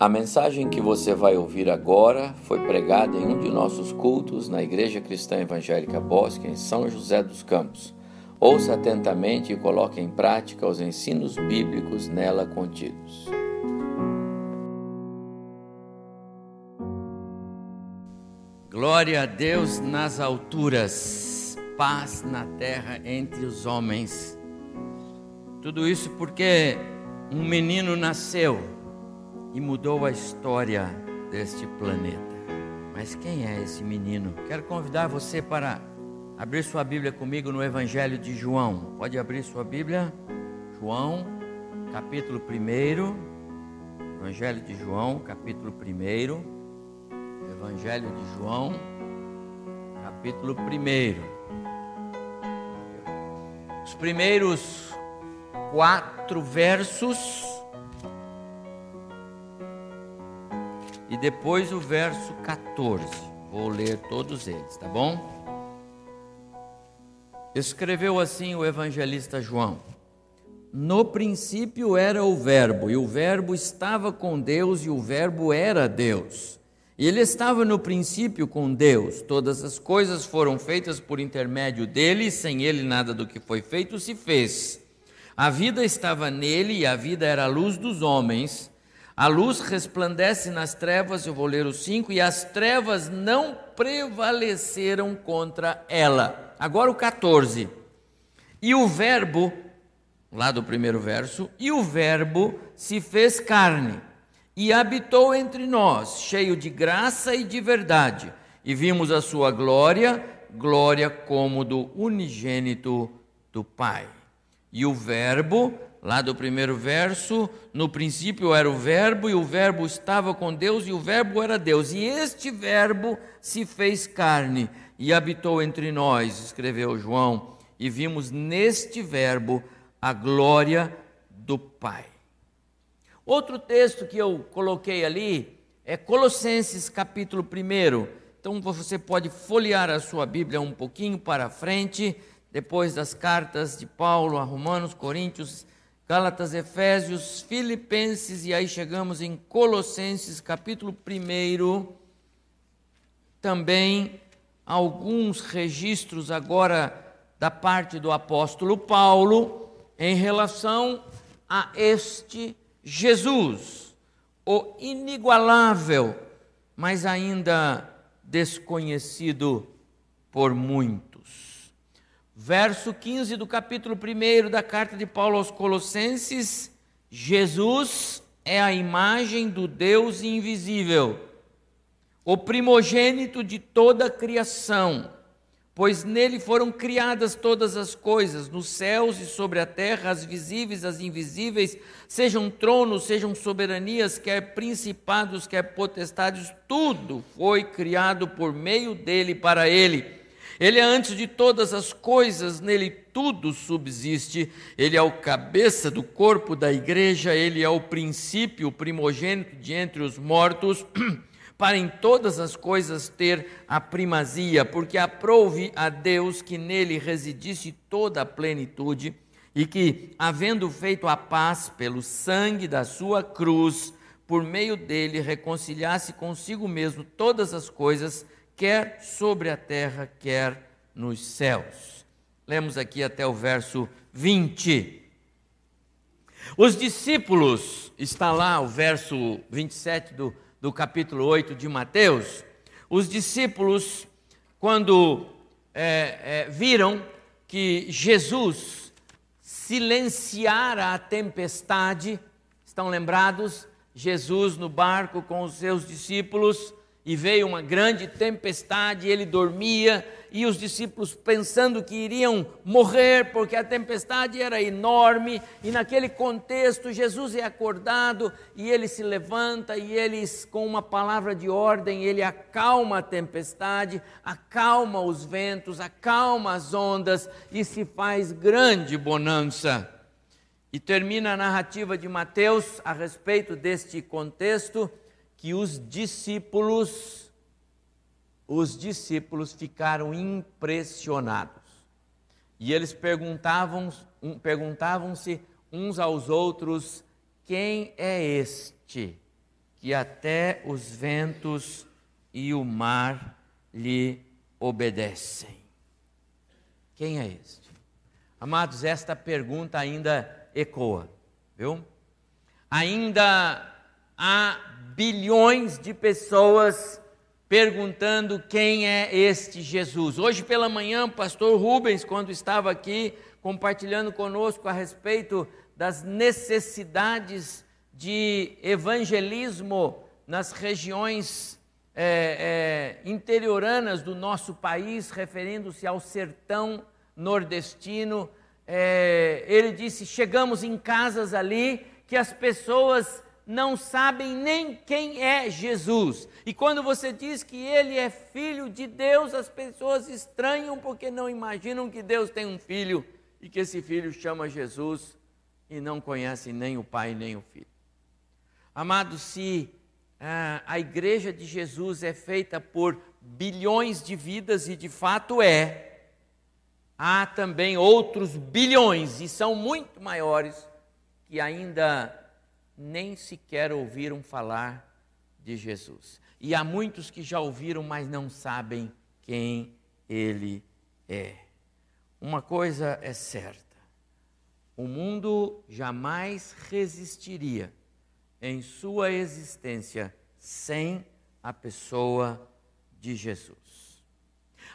A mensagem que você vai ouvir agora foi pregada em um de nossos cultos na Igreja Cristã Evangélica Bosque, em São José dos Campos. Ouça atentamente e coloque em prática os ensinos bíblicos nela contidos. Glória a Deus nas alturas, paz na terra entre os homens. Tudo isso porque um menino nasceu e mudou a história deste planeta. Mas quem é esse menino? Quero convidar você para abrir sua Bíblia comigo no Evangelho de João. Pode abrir sua Bíblia? João, capítulo 1. Evangelho de João, capítulo 1. Evangelho de João, capítulo 1. Os primeiros quatro versos depois o verso 14. Vou ler todos eles, tá bom? Escreveu assim o evangelista João: No princípio era o Verbo, e o Verbo estava com Deus, e o Verbo era Deus. E ele estava no princípio com Deus. Todas as coisas foram feitas por intermédio dele, e sem ele nada do que foi feito se fez. A vida estava nele, e a vida era a luz dos homens. A luz resplandece nas trevas, eu vou ler o 5, e as trevas não prevaleceram contra ela. Agora o 14. E o Verbo, lá do primeiro verso, e o Verbo se fez carne e habitou entre nós, cheio de graça e de verdade, e vimos a sua glória, glória como do unigênito do Pai. E o Verbo, lá do primeiro verso, no princípio era o Verbo, e o Verbo estava com Deus, e o Verbo era Deus. E este Verbo se fez carne e habitou entre nós, escreveu João, e vimos neste Verbo a glória do Pai. Outro texto que eu coloquei ali é Colossenses capítulo 1. Então você pode folhear a sua Bíblia um pouquinho para frente, depois das cartas de Paulo a Romanos, Coríntios, Gálatas, Efésios, Filipenses e aí chegamos em Colossenses capítulo 1. Também alguns registros agora da parte do apóstolo Paulo em relação a este Jesus, o inigualável, mas ainda desconhecido por muitos. Verso 15 do capítulo 1 da carta de Paulo aos Colossenses: Jesus é a imagem do Deus invisível o primogênito de toda a criação, pois nele foram criadas todas as coisas, nos céus e sobre a terra, as visíveis, as invisíveis, sejam tronos, sejam soberanias, quer principados, quer potestades, tudo foi criado por meio dele para ele. Ele é antes de todas as coisas, nele tudo subsiste. Ele é o cabeça do corpo da igreja, ele é o princípio, o primogênito de entre os mortos. para em todas as coisas ter a primazia, porque aprouve a Deus que nele residisse toda a plenitude, e que, havendo feito a paz pelo sangue da sua cruz, por meio dele reconciliasse consigo mesmo todas as coisas, quer sobre a terra, quer nos céus. Lemos aqui até o verso 20. Os discípulos, está lá o verso 27 do do capítulo 8 de Mateus, os discípulos, quando é, é, viram que Jesus silenciara a tempestade, estão lembrados? Jesus no barco com os seus discípulos e veio uma grande tempestade, ele dormia, e os discípulos pensando que iriam morrer porque a tempestade era enorme, e naquele contexto Jesus é acordado e ele se levanta e eles com uma palavra de ordem, ele acalma a tempestade, acalma os ventos, acalma as ondas e se faz grande bonança. E termina a narrativa de Mateus a respeito deste contexto que os discípulos, os discípulos ficaram impressionados. E eles perguntavam, perguntavam-se uns aos outros: quem é este que até os ventos e o mar lhe obedecem. Quem é este? Amados, esta pergunta ainda ecoa, viu? Ainda há bilhões de pessoas perguntando quem é este Jesus. Hoje pela manhã, o pastor Rubens, quando estava aqui compartilhando conosco a respeito das necessidades de evangelismo nas regiões é, é, interioranas do nosso país, referindo-se ao sertão nordestino. É, ele disse: chegamos em casas ali que as pessoas não sabem nem quem é Jesus. E quando você diz que ele é filho de Deus, as pessoas estranham porque não imaginam que Deus tem um filho e que esse filho chama Jesus e não conhecem nem o pai nem o filho. Amado, se ah, a igreja de Jesus é feita por bilhões de vidas, e de fato é, há também outros bilhões, e são muito maiores, que ainda nem sequer ouviram falar de Jesus. E há muitos que já ouviram, mas não sabem quem ele é. Uma coisa é certa: o mundo jamais resistiria em sua existência sem a pessoa de Jesus.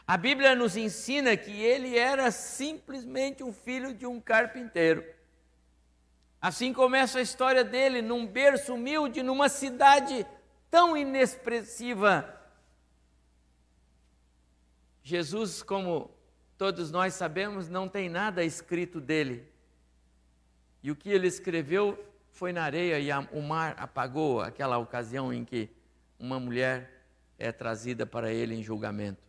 A Bíblia nos ensina que ele era simplesmente um filho de um carpinteiro. Assim começa a história dele num berço humilde, numa cidade tão inexpressiva. Jesus, como todos nós sabemos, não tem nada escrito dele. E o que ele escreveu foi na areia e a, o mar apagou aquela ocasião em que uma mulher é trazida para ele em julgamento.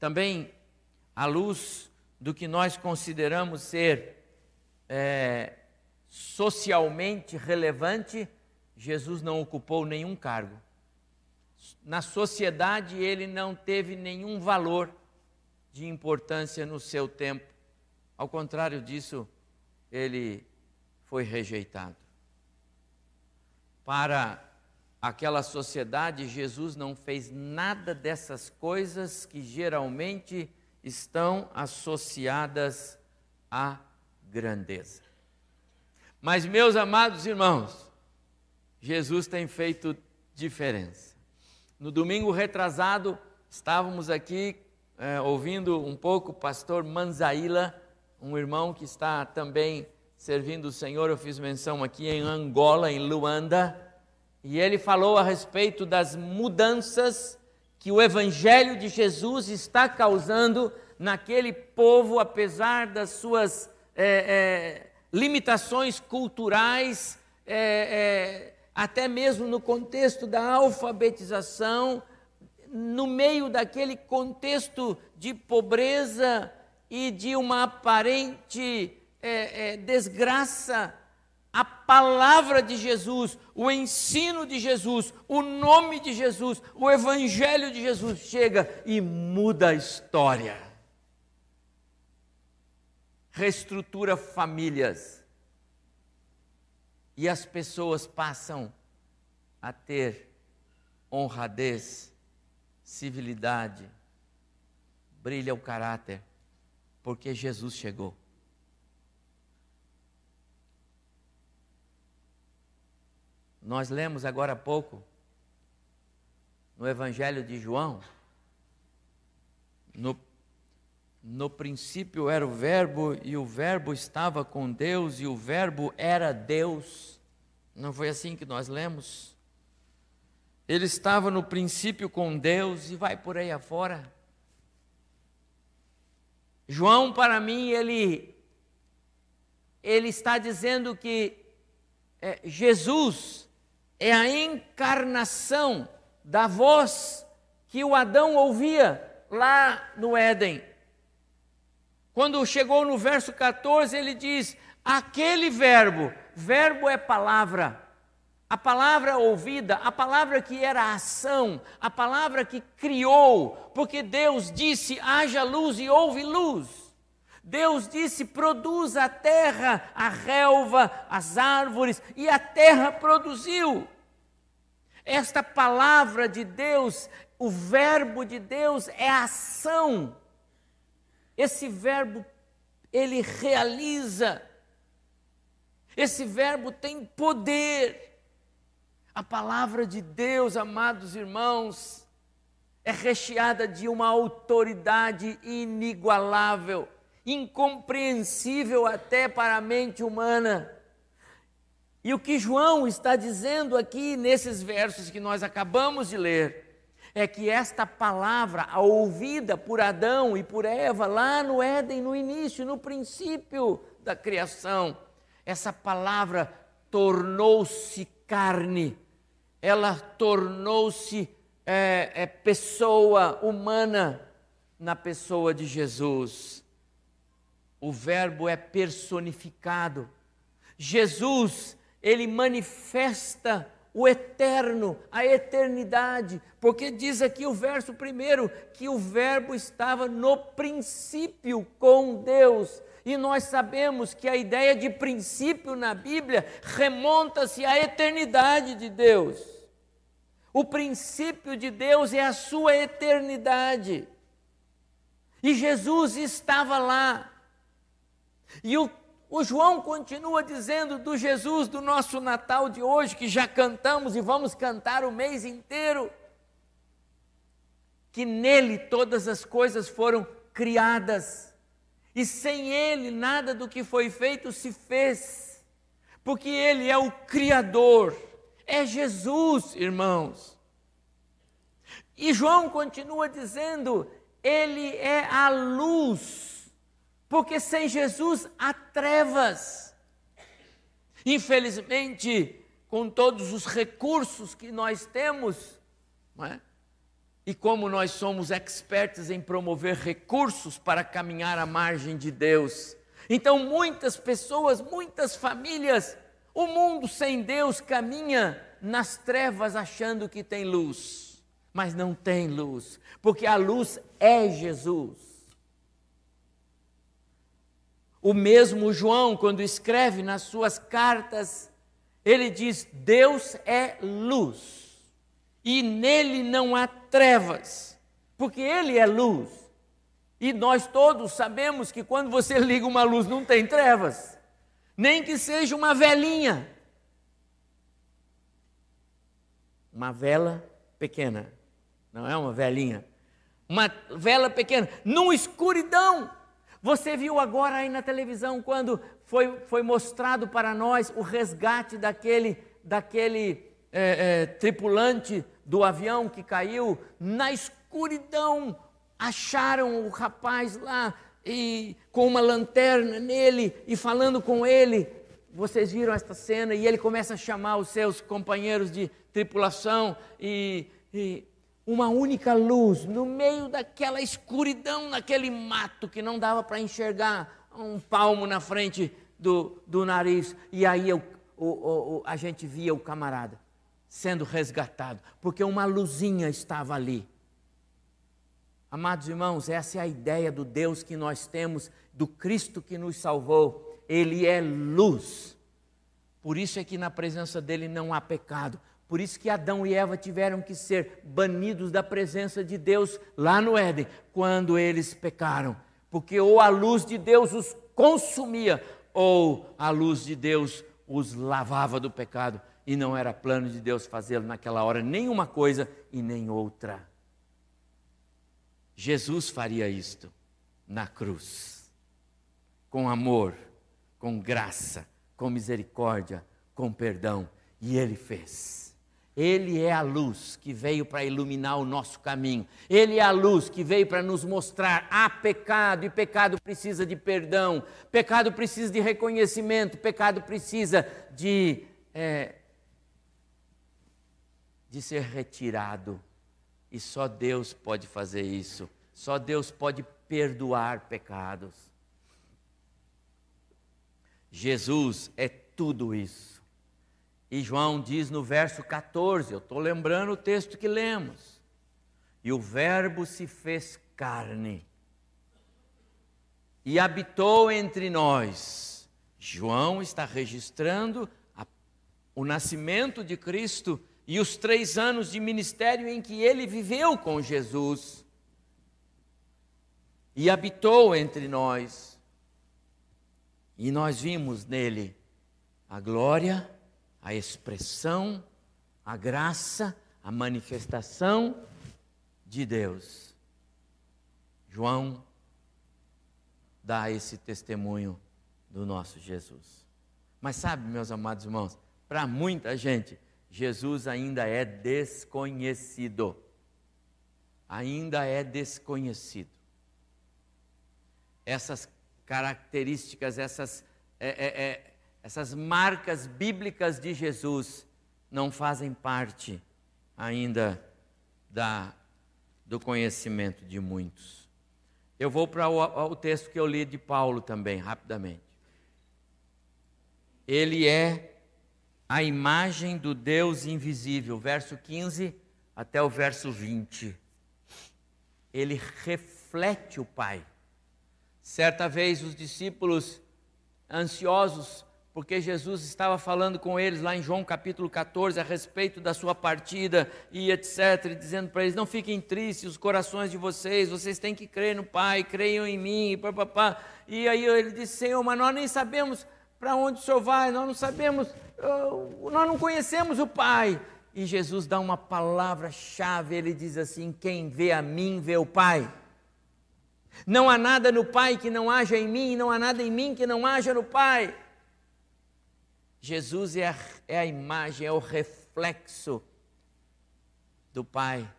Também, à luz do que nós consideramos ser é, socialmente relevante, Jesus não ocupou nenhum cargo. Na sociedade, ele não teve nenhum valor de importância no seu tempo. Ao contrário disso, ele foi rejeitado. Para aquela sociedade, Jesus não fez nada dessas coisas que geralmente estão associadas à grandeza. Mas, meus amados irmãos, Jesus tem feito diferença. No domingo retrasado, estávamos aqui é, ouvindo um pouco o pastor Manzaila, um irmão que está também servindo o Senhor, eu fiz menção aqui em Angola, em Luanda, e ele falou a respeito das mudanças que o Evangelho de Jesus está causando naquele povo, apesar das suas é, é, limitações culturais, é, é até mesmo no contexto da alfabetização, no meio daquele contexto de pobreza e de uma aparente é, é, desgraça a palavra de Jesus, o ensino de Jesus, o nome de Jesus, o evangelho de Jesus chega e muda a história. Reestrutura famílias. E as pessoas passam a ter honradez, civilidade, brilha o caráter, porque Jesus chegou. Nós lemos agora há pouco, no Evangelho de João, no, no princípio era o Verbo, e o Verbo estava com Deus, e o Verbo era Deus. Não foi assim que nós lemos? Ele estava no princípio com Deus e vai por aí afora. João, para mim, ele, ele está dizendo que é, Jesus é a encarnação da voz que o Adão ouvia lá no Éden. Quando chegou no verso 14, ele diz: aquele verbo, verbo é palavra, a palavra ouvida, a palavra que era ação, a palavra que criou, porque Deus disse: haja luz e houve luz. Deus disse: produz a terra, a relva, as árvores, e a terra produziu. Esta palavra de Deus, o verbo de Deus é ação. Esse verbo ele realiza. Esse verbo tem poder. A palavra de Deus, amados irmãos, é recheada de uma autoridade inigualável, incompreensível até para a mente humana. E o que João está dizendo aqui nesses versos que nós acabamos de ler é que esta palavra, ouvida por Adão e por Eva lá no Éden, no início, no princípio da criação, essa palavra tornou-se carne, ela tornou-se é, é, pessoa humana na pessoa de Jesus. O Verbo é personificado. Jesus ele manifesta o eterno, a eternidade, porque diz aqui o verso primeiro que o Verbo estava no princípio com Deus. E nós sabemos que a ideia de princípio na Bíblia remonta-se à eternidade de Deus. O princípio de Deus é a sua eternidade. E Jesus estava lá. E o o João continua dizendo do Jesus do nosso Natal de hoje, que já cantamos e vamos cantar o mês inteiro, que nele todas as coisas foram criadas, e sem ele nada do que foi feito se fez, porque ele é o Criador, é Jesus, irmãos. E João continua dizendo: ele é a luz porque sem Jesus há trevas. Infelizmente, com todos os recursos que nós temos, é? e como nós somos expertos em promover recursos para caminhar à margem de Deus, então muitas pessoas, muitas famílias, o mundo sem Deus caminha nas trevas achando que tem luz, mas não tem luz, porque a luz é Jesus. O mesmo João, quando escreve nas suas cartas, ele diz: Deus é luz e nele não há trevas, porque ele é luz. E nós todos sabemos que quando você liga uma luz não tem trevas, nem que seja uma velinha. Uma vela pequena, não é uma velinha. Uma vela pequena, numa escuridão você viu agora aí na televisão quando foi, foi mostrado para nós o resgate daquele, daquele é, é, tripulante do avião que caiu na escuridão. Acharam o rapaz lá e com uma lanterna nele e falando com ele. Vocês viram esta cena e ele começa a chamar os seus companheiros de tripulação e, e uma única luz no meio daquela escuridão, naquele mato que não dava para enxergar um palmo na frente do, do nariz. E aí o, o, o, a gente via o camarada sendo resgatado, porque uma luzinha estava ali. Amados irmãos, essa é a ideia do Deus que nós temos, do Cristo que nos salvou. Ele é luz. Por isso é que na presença dele não há pecado, por isso que Adão e Eva tiveram que ser banidos da presença de Deus lá no Éden, quando eles pecaram. Porque ou a luz de Deus os consumia, ou a luz de Deus os lavava do pecado. E não era plano de Deus fazê-lo naquela hora, nem uma coisa e nem outra. Jesus faria isto na cruz, com amor, com graça, com misericórdia, com perdão, e ele fez. Ele é a luz que veio para iluminar o nosso caminho. Ele é a luz que veio para nos mostrar há pecado e pecado precisa de perdão, pecado precisa de reconhecimento, pecado precisa de é, de ser retirado. E só Deus pode fazer isso. Só Deus pode perdoar pecados. Jesus é tudo isso. E João diz no verso 14, eu estou lembrando o texto que lemos. E o Verbo se fez carne e habitou entre nós. João está registrando a, o nascimento de Cristo e os três anos de ministério em que ele viveu com Jesus e habitou entre nós. E nós vimos nele a glória, a expressão, a graça, a manifestação de Deus. João dá esse testemunho do nosso Jesus. Mas sabe, meus amados irmãos, para muita gente, Jesus ainda é desconhecido. Ainda é desconhecido. Essas características, essas, é, é, é, essas marcas bíblicas de Jesus não fazem parte ainda da, do conhecimento de muitos. Eu vou para o, o texto que eu li de Paulo também, rapidamente. Ele é a imagem do Deus invisível, verso 15 até o verso 20. Ele reflete o Pai. Certa vez os discípulos ansiosos porque Jesus estava falando com eles lá em João capítulo 14 a respeito da sua partida e etc, e dizendo para eles: não fiquem tristes os corações de vocês, vocês têm que crer no Pai, creiam em mim, e papapá. E aí ele disse: Senhor, mas nós nem sabemos para onde o Senhor vai, nós não sabemos, nós não conhecemos o Pai. E Jesus dá uma palavra-chave, ele diz assim: quem vê a mim, vê o Pai. Não há nada no Pai que não haja em mim, não há nada em mim que não haja no Pai. Jesus é a, é a imagem, é o reflexo do Pai.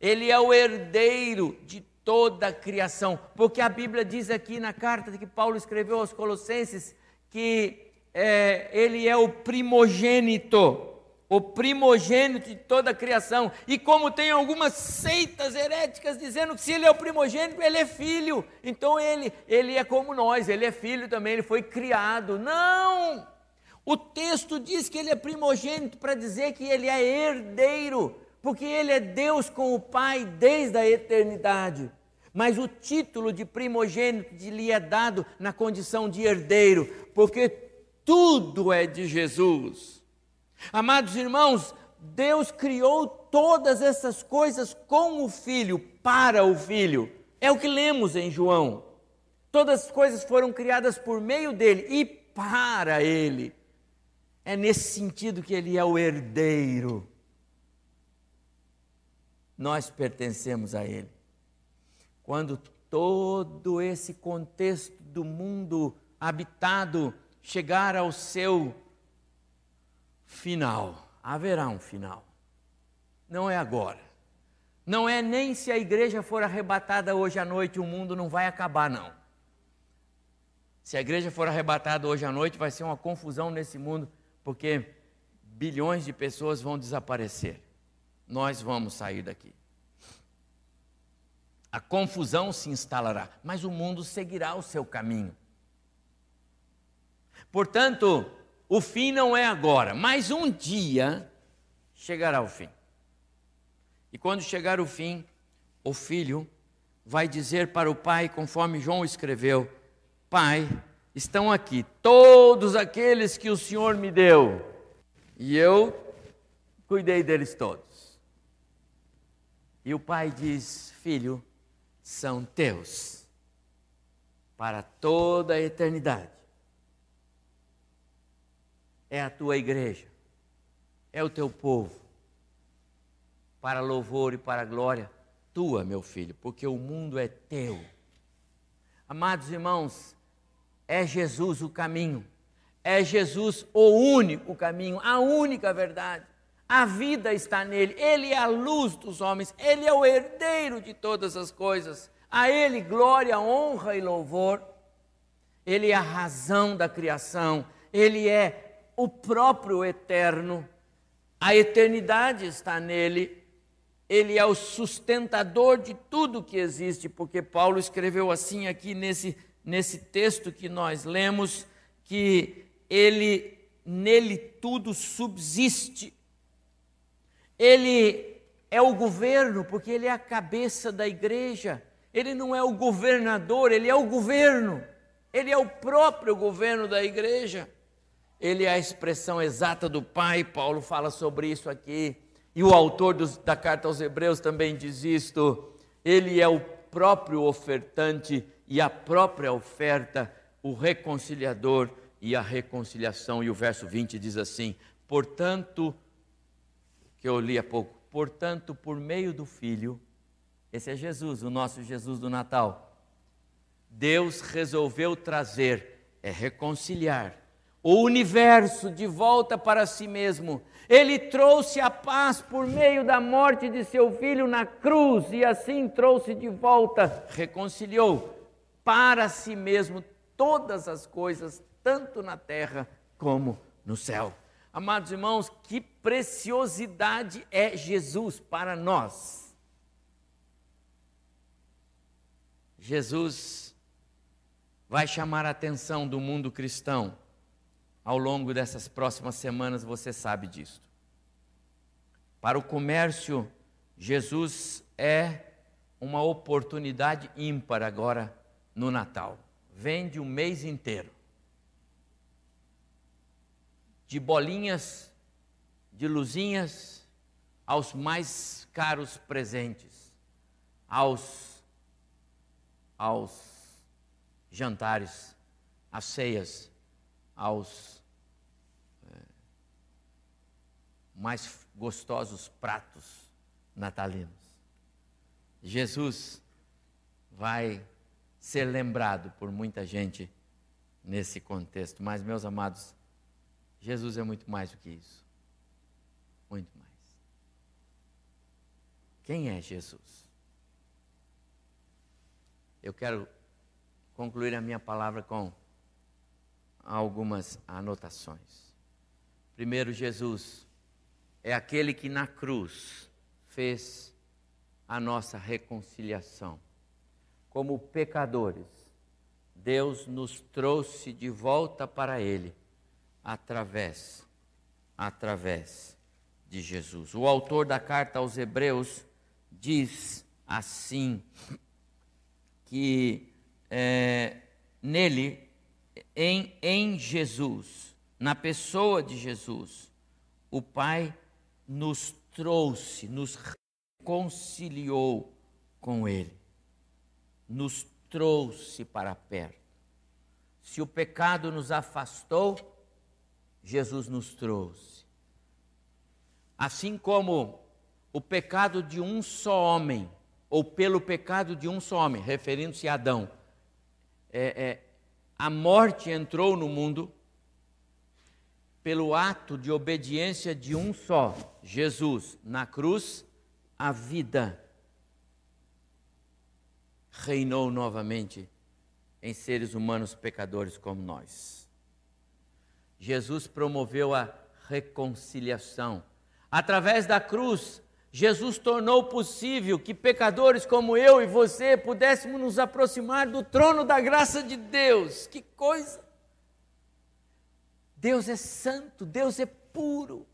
Ele é o herdeiro de toda a criação, porque a Bíblia diz aqui na carta que Paulo escreveu aos Colossenses que é, ele é o primogênito, o primogênito de toda a criação. E como tem algumas seitas heréticas dizendo que se ele é o primogênito, ele é filho. Então ele, ele é como nós, ele é filho também, ele foi criado. Não! O texto diz que ele é primogênito para dizer que ele é herdeiro, porque ele é Deus com o Pai desde a eternidade. Mas o título de primogênito lhe é dado na condição de herdeiro, porque tudo é de Jesus. Amados irmãos, Deus criou todas essas coisas com o Filho, para o Filho. É o que lemos em João. Todas as coisas foram criadas por meio dele e para ele. É nesse sentido que ele é o herdeiro. Nós pertencemos a ele. Quando todo esse contexto do mundo habitado chegar ao seu final, haverá um final. Não é agora. Não é nem se a igreja for arrebatada hoje à noite, o mundo não vai acabar, não. Se a igreja for arrebatada hoje à noite, vai ser uma confusão nesse mundo porque bilhões de pessoas vão desaparecer. Nós vamos sair daqui. A confusão se instalará, mas o mundo seguirá o seu caminho. Portanto, o fim não é agora, mas um dia chegará o fim. E quando chegar o fim, o filho vai dizer para o pai, conforme João escreveu: Pai, estão aqui todos aqueles que o Senhor me deu, e eu cuidei deles todos. E o pai diz: Filho, são teus para toda a eternidade. É a tua igreja, é o teu povo, para louvor e para glória tua, meu filho, porque o mundo é teu. Amados irmãos, é Jesus o caminho. É Jesus o único caminho, a única verdade. A vida está nele. Ele é a luz dos homens. Ele é o herdeiro de todas as coisas. A ele glória, honra e louvor. Ele é a razão da criação. Ele é o próprio eterno. A eternidade está nele. Ele é o sustentador de tudo que existe, porque Paulo escreveu assim aqui nesse nesse texto que nós lemos que ele nele tudo subsiste. Ele é o governo, porque ele é a cabeça da igreja. Ele não é o governador, ele é o governo. Ele é o próprio governo da igreja. Ele é a expressão exata do Pai, Paulo fala sobre isso aqui. E o autor dos, da carta aos Hebreus também diz isto: ele é o próprio ofertante e a própria oferta, o reconciliador e a reconciliação. E o verso 20 diz assim: portanto, que eu li há pouco, portanto, por meio do Filho, esse é Jesus, o nosso Jesus do Natal, Deus resolveu trazer, é reconciliar, o universo de volta para si mesmo. Ele trouxe a paz por meio da morte de seu filho na cruz e assim trouxe de volta, reconciliou para si mesmo todas as coisas, tanto na terra como no céu. Amados irmãos, que preciosidade é Jesus para nós. Jesus vai chamar a atenção do mundo cristão ao longo dessas próximas semanas, você sabe disso. Para o comércio, Jesus é uma oportunidade ímpar agora no Natal. Vende o mês inteiro. De bolinhas, de luzinhas, aos mais caros presentes, aos, aos jantares, às ceias, aos é, mais gostosos pratos natalinos. Jesus vai ser lembrado por muita gente nesse contexto, mas, meus amados, Jesus é muito mais do que isso. Muito mais. Quem é Jesus? Eu quero concluir a minha palavra com algumas anotações. Primeiro, Jesus é aquele que na cruz fez a nossa reconciliação. Como pecadores, Deus nos trouxe de volta para Ele através, através de Jesus. O autor da carta aos Hebreus diz assim que é, nele em, em Jesus, na pessoa de Jesus, o Pai nos trouxe, nos reconciliou com Ele, nos trouxe para perto. Se o pecado nos afastou, Jesus nos trouxe. Assim como o pecado de um só homem, ou pelo pecado de um só homem, referindo-se a Adão, é, é, a morte entrou no mundo pelo ato de obediência de um só, Jesus, na cruz, a vida reinou novamente em seres humanos pecadores como nós. Jesus promoveu a reconciliação. Através da cruz, Jesus tornou possível que pecadores como eu e você pudéssemos nos aproximar do trono da graça de Deus. Que coisa! Deus é santo, Deus é puro.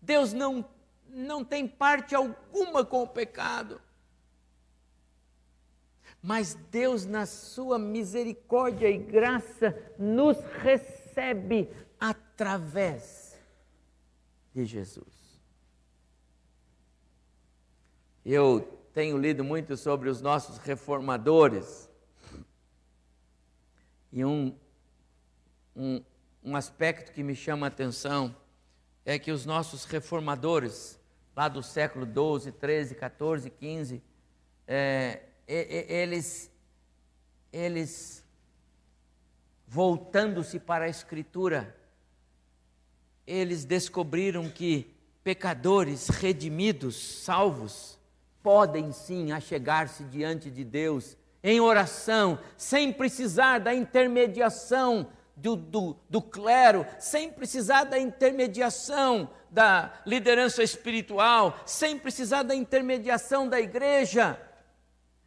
Deus não, não tem parte alguma com o pecado. Mas Deus, na sua misericórdia e graça, nos recebe através de Jesus. Eu tenho lido muito sobre os nossos reformadores. E um, um, um aspecto que me chama a atenção é que os nossos reformadores, lá do século 12, 13, 14, 15, é, eles, eles voltando-se para a Escritura, eles descobriram que pecadores redimidos, salvos, podem sim achegar-se diante de Deus em oração, sem precisar da intermediação do, do, do, clero, sem precisar da intermediação da liderança espiritual, sem precisar da intermediação da igreja.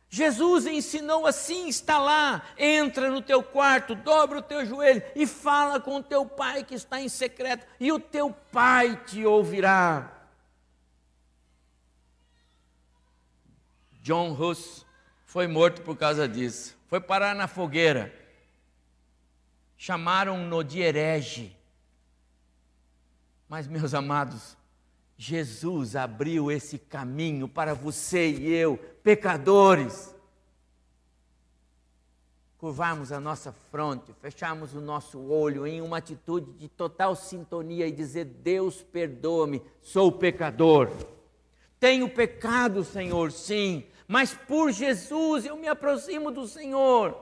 Jesus ensinou assim: está lá, entra no teu quarto, dobra o teu joelho e fala com o teu pai que está em secreto, e o teu pai te ouvirá. John Hus foi morto por causa disso. Foi parar na fogueira. Chamaram-no de herege. Mas, meus amados, Jesus abriu esse caminho para você e eu, pecadores. Curvarmos a nossa fronte, fecharmos o nosso olho em uma atitude de total sintonia e dizer: Deus, perdoa-me, sou pecador. Tenho pecado, Senhor, sim, mas por Jesus eu me aproximo do Senhor.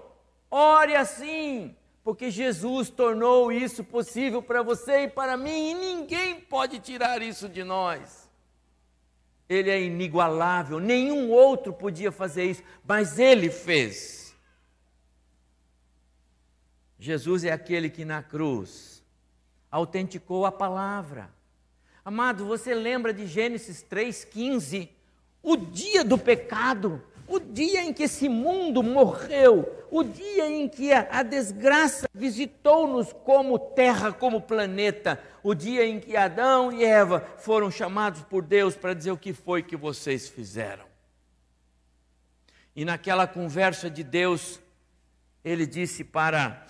Ore assim, porque Jesus tornou isso possível para você e para mim, e ninguém pode tirar isso de nós. Ele é inigualável, nenhum outro podia fazer isso, mas ele fez. Jesus é aquele que na cruz autenticou a palavra. Amado, você lembra de Gênesis 3,15? O dia do pecado, o dia em que esse mundo morreu, o dia em que a, a desgraça visitou-nos como terra, como planeta, o dia em que Adão e Eva foram chamados por Deus para dizer o que foi que vocês fizeram. E naquela conversa de Deus, ele disse para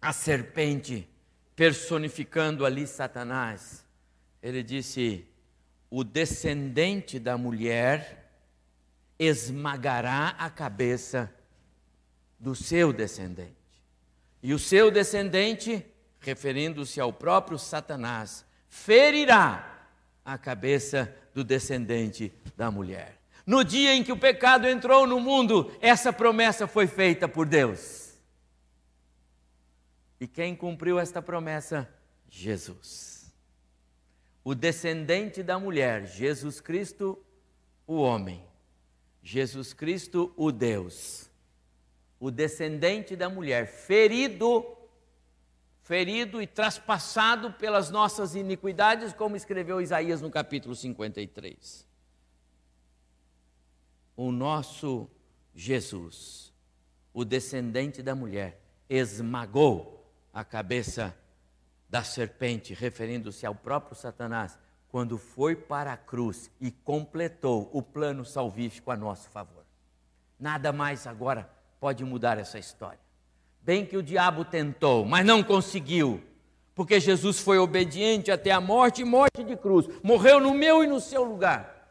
a serpente, personificando ali Satanás: ele disse: o descendente da mulher esmagará a cabeça do seu descendente. E o seu descendente, referindo-se ao próprio Satanás, ferirá a cabeça do descendente da mulher. No dia em que o pecado entrou no mundo, essa promessa foi feita por Deus. E quem cumpriu esta promessa? Jesus o descendente da mulher, Jesus Cristo, o homem, Jesus Cristo, o Deus, o descendente da mulher, ferido, ferido e traspassado pelas nossas iniquidades, como escreveu Isaías no capítulo 53. O nosso Jesus, o descendente da mulher, esmagou a cabeça da serpente, referindo-se ao próprio Satanás, quando foi para a cruz e completou o plano salvífico a nosso favor. Nada mais agora pode mudar essa história. Bem que o diabo tentou, mas não conseguiu, porque Jesus foi obediente até a morte e morte de cruz, morreu no meu e no seu lugar,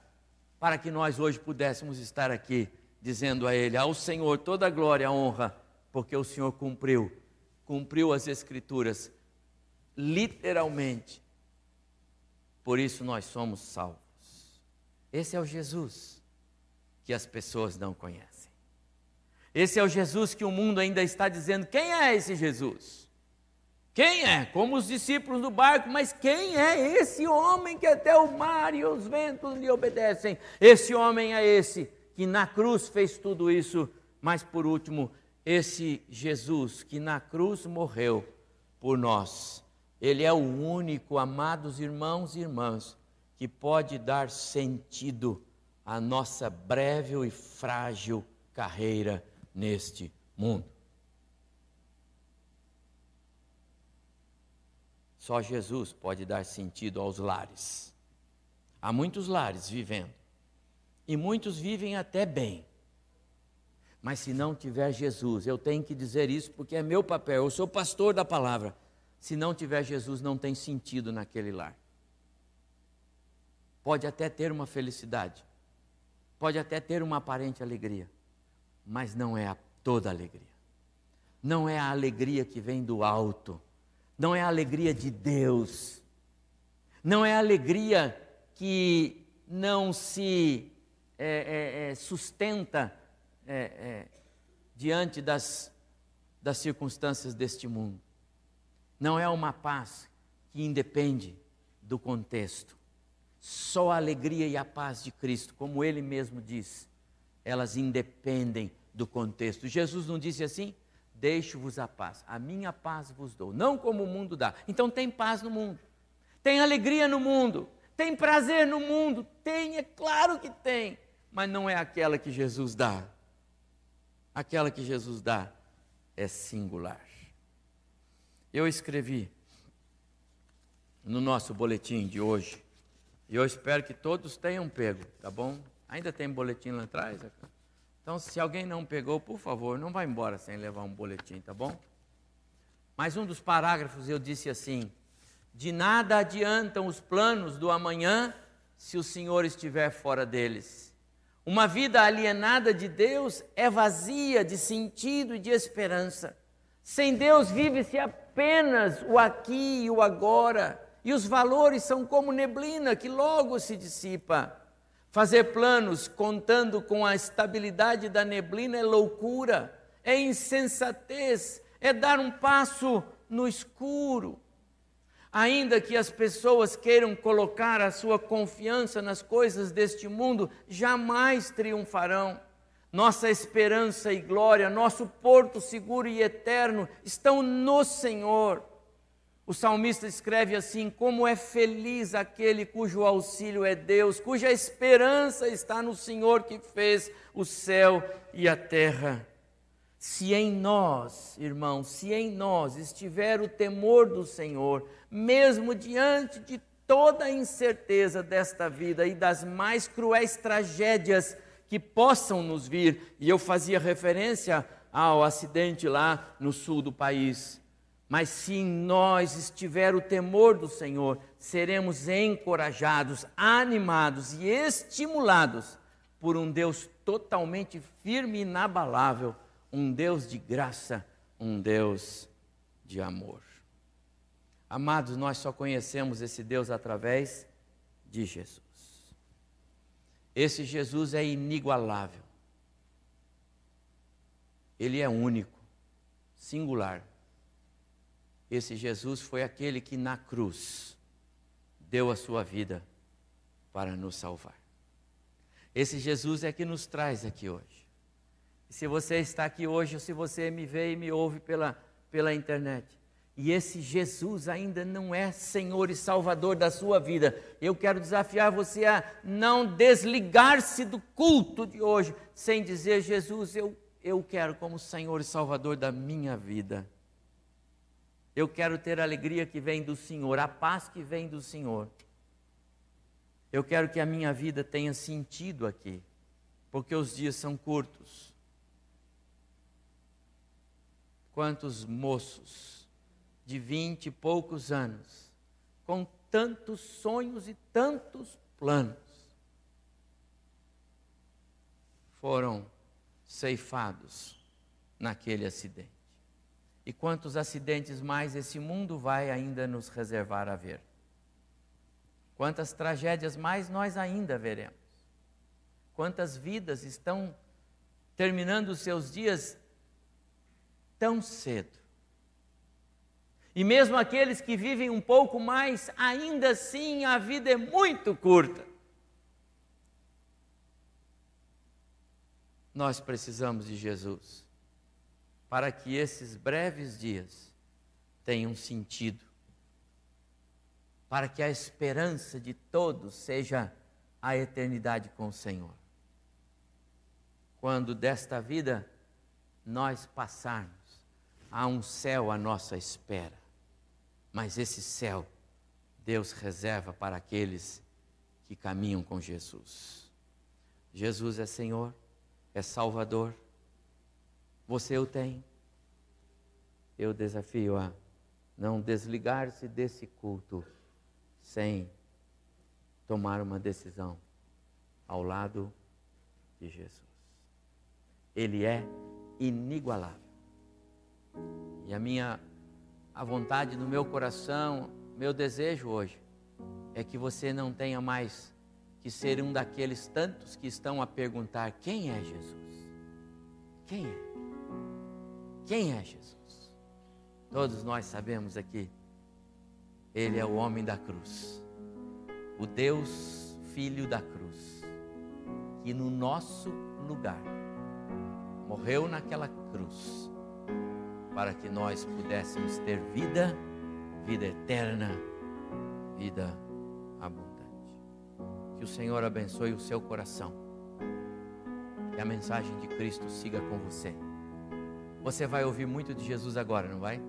para que nós hoje pudéssemos estar aqui dizendo a Ele: ao Senhor toda a glória a honra, porque o Senhor cumpriu, cumpriu as Escrituras literalmente. Por isso nós somos salvos. Esse é o Jesus que as pessoas não conhecem. Esse é o Jesus que o mundo ainda está dizendo: quem é esse Jesus? Quem é? Como os discípulos do barco, mas quem é esse homem que até o mar e os ventos lhe obedecem? Esse homem é esse que na cruz fez tudo isso, mas por último, esse Jesus que na cruz morreu por nós ele é o único, amados irmãos e irmãs, que pode dar sentido à nossa breve e frágil carreira neste mundo. Só Jesus pode dar sentido aos lares. Há muitos lares vivendo, e muitos vivem até bem. Mas se não tiver Jesus, eu tenho que dizer isso porque é meu papel, eu sou pastor da palavra. Se não tiver Jesus, não tem sentido naquele lar. Pode até ter uma felicidade, pode até ter uma aparente alegria, mas não é toda alegria. Não é a alegria que vem do alto, não é a alegria de Deus, não é a alegria que não se é, é, é, sustenta é, é, diante das, das circunstâncias deste mundo não é uma paz que independe do contexto. Só a alegria e a paz de Cristo, como ele mesmo diz, elas independem do contexto. Jesus não disse assim? Deixo-vos a paz, a minha paz vos dou, não como o mundo dá. Então tem paz no mundo, tem alegria no mundo, tem prazer no mundo, tem, é claro que tem, mas não é aquela que Jesus dá. Aquela que Jesus dá é singular. Eu escrevi no nosso boletim de hoje, e eu espero que todos tenham pego, tá bom? Ainda tem boletim lá atrás? Então, se alguém não pegou, por favor, não vá embora sem levar um boletim, tá bom? Mas um dos parágrafos eu disse assim: De nada adiantam os planos do amanhã se o Senhor estiver fora deles. Uma vida alienada de Deus é vazia de sentido e de esperança. Sem Deus vive-se apenas o aqui e o agora, e os valores são como neblina que logo se dissipa. Fazer planos contando com a estabilidade da neblina é loucura, é insensatez, é dar um passo no escuro. Ainda que as pessoas queiram colocar a sua confiança nas coisas deste mundo, jamais triunfarão. Nossa esperança e glória, nosso porto seguro e eterno estão no Senhor. O salmista escreve assim: Como é feliz aquele cujo auxílio é Deus, cuja esperança está no Senhor que fez o céu e a terra. Se em nós, irmãos, se em nós estiver o temor do Senhor, mesmo diante de toda a incerteza desta vida e das mais cruéis tragédias que possam nos vir, e eu fazia referência ao acidente lá no sul do país. Mas se em nós estiver o temor do Senhor, seremos encorajados, animados e estimulados por um Deus totalmente firme e inabalável um Deus de graça, um Deus de amor. Amados, nós só conhecemos esse Deus através de Jesus. Esse Jesus é inigualável. Ele é único, singular. Esse Jesus foi aquele que na cruz deu a sua vida para nos salvar. Esse Jesus é que nos traz aqui hoje. E se você está aqui hoje, ou se você me vê e me ouve pela, pela internet, e esse Jesus ainda não é Senhor e Salvador da sua vida, eu quero desafiar você a não desligar-se do culto de hoje, sem dizer: Jesus, eu, eu quero como Senhor e Salvador da minha vida. Eu quero ter a alegria que vem do Senhor, a paz que vem do Senhor. Eu quero que a minha vida tenha sentido aqui, porque os dias são curtos. Quantos moços de vinte e poucos anos, com tantos sonhos e tantos planos, foram ceifados naquele acidente. E quantos acidentes mais esse mundo vai ainda nos reservar a ver? Quantas tragédias mais nós ainda veremos? Quantas vidas estão terminando os seus dias tão cedo. E mesmo aqueles que vivem um pouco mais, ainda assim a vida é muito curta. Nós precisamos de Jesus para que esses breves dias tenham sentido, para que a esperança de todos seja a eternidade com o Senhor. Quando desta vida nós passarmos, há um céu à nossa espera. Mas esse céu Deus reserva para aqueles que caminham com Jesus. Jesus é Senhor, é Salvador. Você o tem. Eu desafio a não desligar-se desse culto sem tomar uma decisão ao lado de Jesus. Ele é inigualável. E a minha a vontade no meu coração, meu desejo hoje é que você não tenha mais que ser um daqueles tantos que estão a perguntar: quem é Jesus? Quem é? Quem é Jesus? Todos nós sabemos aqui, Ele é o homem da cruz, o Deus Filho da cruz, que no nosso lugar morreu naquela cruz para que nós pudéssemos ter vida, vida eterna, vida abundante. Que o Senhor abençoe o seu coração. Que a mensagem de Cristo siga com você. Você vai ouvir muito de Jesus agora, não vai?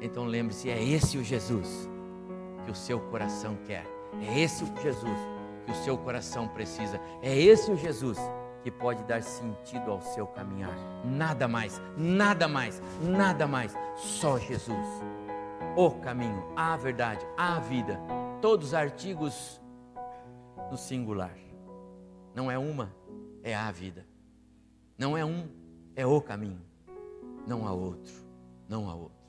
Então lembre-se, é esse o Jesus que o seu coração quer. É esse o Jesus que o seu coração precisa. É esse o Jesus que pode dar sentido ao seu caminhar. Nada mais, nada mais, nada mais. Só Jesus. o caminho, a verdade, a vida. Todos artigos no singular. Não é uma, é a vida. Não é um, é o caminho. Não há outro, não há outro.